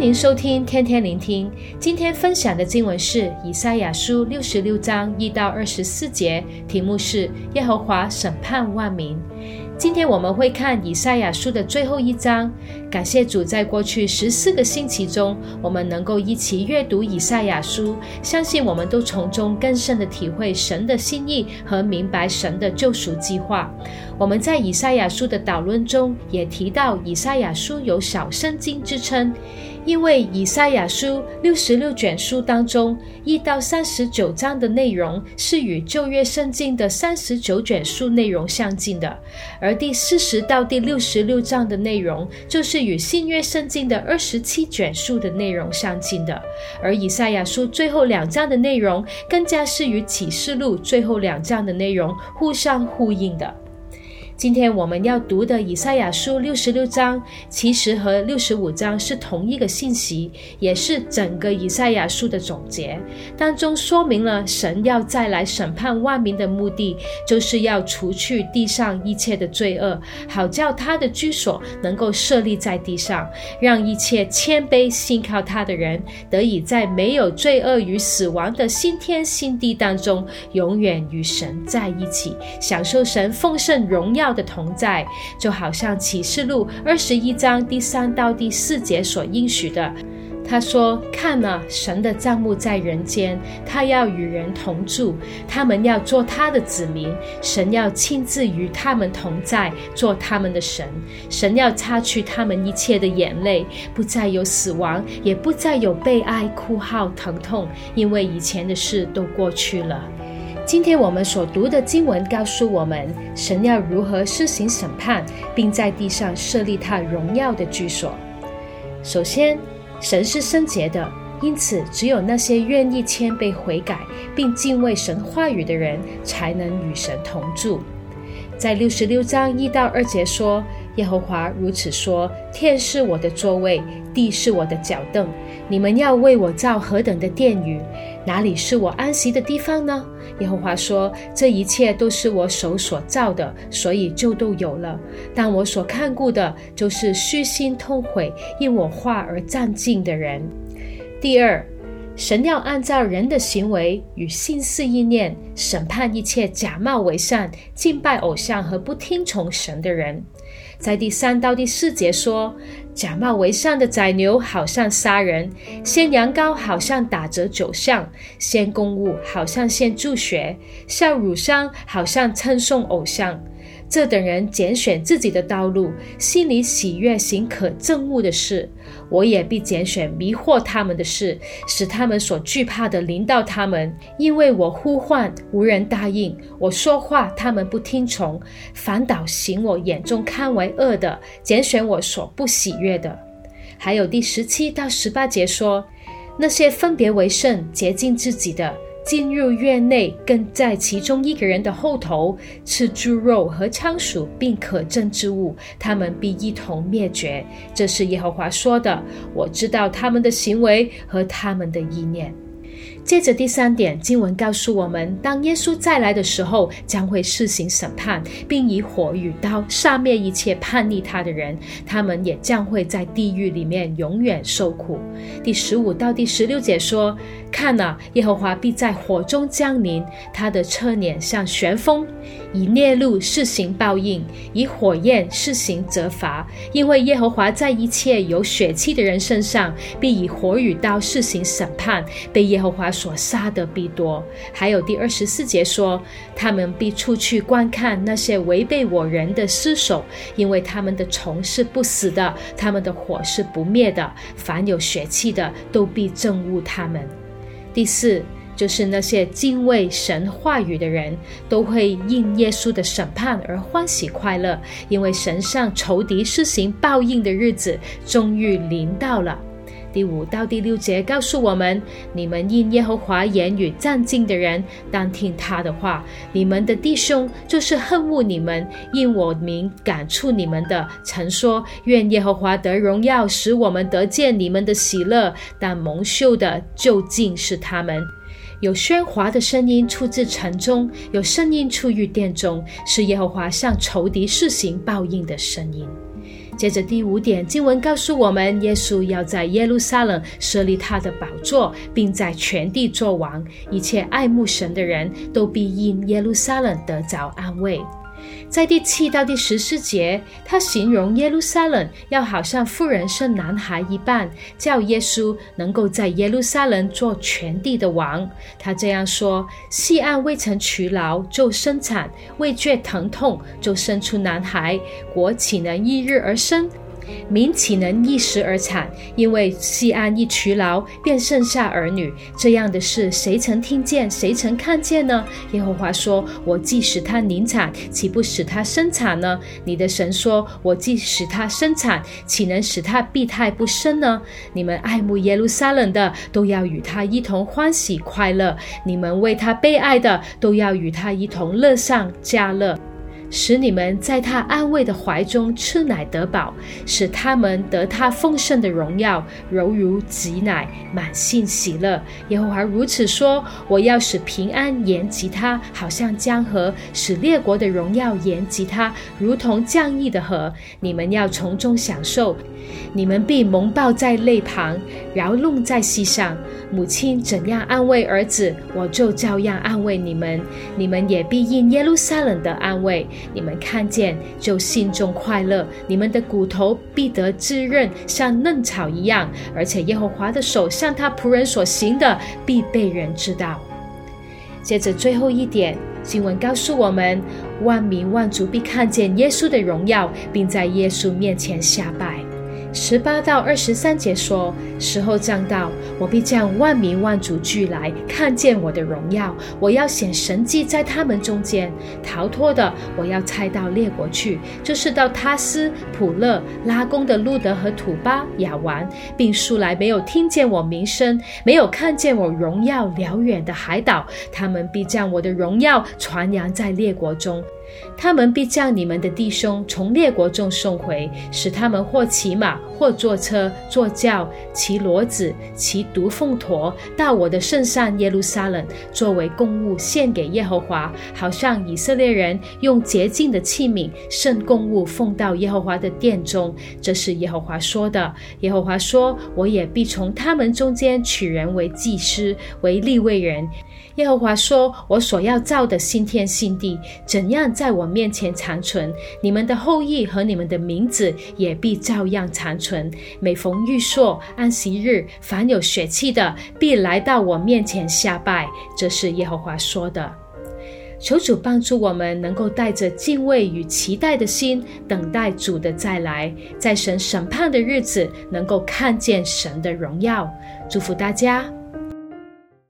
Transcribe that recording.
您收听天天聆听。今天分享的经文是以赛亚书六十六章一到二十四节，题目是耶和华审判万民。今天我们会看以赛亚书的最后一章。感谢主，在过去十四个星期中，我们能够一起阅读以赛亚书，相信我们都从中更深的体会神的心意和明白神的救赎计划。我们在以赛亚书的导论中也提到，以赛亚书有小圣经之称。因为以赛亚书六十六卷书当中，一到三十九章的内容是与旧约圣经的三十九卷书内容相近的，而而第四十到第六十六章的内容就是与新约圣经的二十七卷书的内容相近的，而以赛亚书最后两章的内容更加是与启示录最后两章的内容互相呼应的。今天我们要读的以赛亚书六十六章，其实和六十五章是同一个信息，也是整个以赛亚书的总结。当中说明了神要再来审判万民的目的，就是要除去地上一切的罪恶，好叫他的居所能够设立在地上，让一切谦卑信靠他的人，得以在没有罪恶与死亡的新天新地当中，永远与神在一起，享受神丰盛荣耀的同在，就好像启示录二十一章第三到第四节所应许的。他说：“看哪，神的帐幕在人间，他要与人同住，他们要做他的子民，神要亲自与他们同在，做他们的神。神要擦去他们一切的眼泪，不再有死亡，也不再有悲哀、哭号、疼痛，因为以前的事都过去了。”今天我们所读的经文告诉我们，神要如何施行审判，并在地上设立他荣耀的居所。首先，神是圣洁的，因此只有那些愿意谦卑悔改，并敬畏神话语的人，才能与神同住。在六十六章一到二节说：“耶和华如此说：天是我的座位，地是我的脚凳。你们要为我造何等的殿宇？哪里是我安息的地方呢？”耶和华说：“这一切都是我手所造的，所以就都有了。但我所看顾的，就是虚心痛悔，因我话而战兢的人。”第二，神要按照人的行为与心思意念，审判一切假冒为善、敬拜偶像和不听从神的人。在第三到第四节说，假冒为善的宰牛好像杀人，先羊羔好像打折酒相；先公务好像先助学，笑乳香好像称颂偶像。这等人拣选自己的道路，心里喜悦行可憎恶的事。我也必拣选迷惑他们的事，使他们所惧怕的临到他们。因为我呼唤，无人答应；我说话，他们不听从。反倒行我眼中看为恶的，拣选我所不喜悦的。还有第十七到十八节说，那些分别为圣、洁净自己的。进入院内，跟在其中一个人的后头吃猪肉和仓鼠，并可憎之物，他们必一同灭绝。这是耶和华说的。我知道他们的行为和他们的意念。接着第三点，经文告诉我们，当耶稣再来的时候，将会施行审判，并以火与刀杀灭一切叛逆他的人，他们也将会在地狱里面永远受苦。第十五到第十六节说：“看啊，耶和华必在火中降临，他的侧脸像旋风，以烈怒施行报应，以火焰施行责罚。因为耶和华在一切有血气的人身上，必以火与刀施行审判，被耶和华。”所杀的必多，还有第二十四节说，他们必出去观看那些违背我人的尸首，因为他们的虫是不死的，他们的火是不灭的，凡有血气的都必憎恶他们。第四，就是那些敬畏神话语的人，都会因耶稣的审判而欢喜快乐，因为神向仇敌施行报应的日子终于临到了。第五到第六节告诉我们：你们因耶和华言语战兢的人，当听他的话。你们的弟兄就是恨恶你们，因我名赶出你们的，曾说：愿耶和华得荣耀，使我们得见你们的喜乐。但蒙羞的究竟是他们。有喧哗的声音出自城中，有声音出于殿中，是耶和华向仇敌施行报应的声音。接着第五点，经文告诉我们，耶稣要在耶路撒冷设立他的宝座，并在全地作王。一切爱慕神的人都必因耶路撒冷得着安慰。在第七到第十四节，他形容耶路撒冷要好像妇人生男孩一般，叫耶稣能够在耶路撒冷做全地的王。他这样说：细按未曾劬劳就生产，未觉疼痛就生出男孩，国岂能一日而生？民岂能一时而产？因为西安一劬劳，便剩下儿女。这样的事，谁曾听见？谁曾看见呢？耶和华说：“我既使他临产，岂不使他生产呢？”你的神说：“我既使他生产，岂能使他闭胎不生呢？”你们爱慕耶路撒冷的，都要与他一同欢喜快乐；你们为他悲哀的，都要与他一同乐上加乐。使你们在他安慰的怀中吃奶得饱，使他们得他丰盛的荣耀，犹如挤奶，满心喜乐。耶和华如此说：我要使平安延及他，好像江河；使列国的荣耀延及他，如同降溢的河。你们要从中享受。你们必蒙抱在肋旁，摇弄在膝上。母亲怎样安慰儿子，我就照样安慰你们。你们也必应耶路撒冷的安慰，你们看见就心中快乐。你们的骨头必得滋润，像嫩草一样。而且耶和华的手像他仆人所行的，必被人知道。接着最后一点，经文告诉我们：万民万族必看见耶稣的荣耀，并在耶稣面前下拜。十八到二十三节说：“时候将到，我必将万民万族聚来，看见我的荣耀。我要显神迹在他们中间。逃脱的，我要差到列国去，就是到他斯、普勒、拉宫的路德和土巴、亚玩，并素来没有听见我名声、没有看见我荣耀辽远的海岛。他们必将我的荣耀传扬在列国中。”他们必将你们的弟兄从列国中送回，使他们或骑马，或坐车、坐轿、骑骡子、骑独凤驼，到我的圣山耶路撒冷，作为供物献给耶和华，好像以色列人用洁净的器皿圣供物奉到耶和华的殿中。这是耶和华说的。耶和华说：“我也必从他们中间取人为祭司，为立位人。”耶和华说：“我所要造的新天新地，怎样在我面前长存，你们的后裔和你们的名字也必照样长存。每逢月朔、安息日，凡有血气的，必来到我面前下拜。”这是耶和华说的。求主帮助我们，能够带着敬畏与期待的心，等待主的再来，在神审判的日子，能够看见神的荣耀。祝福大家。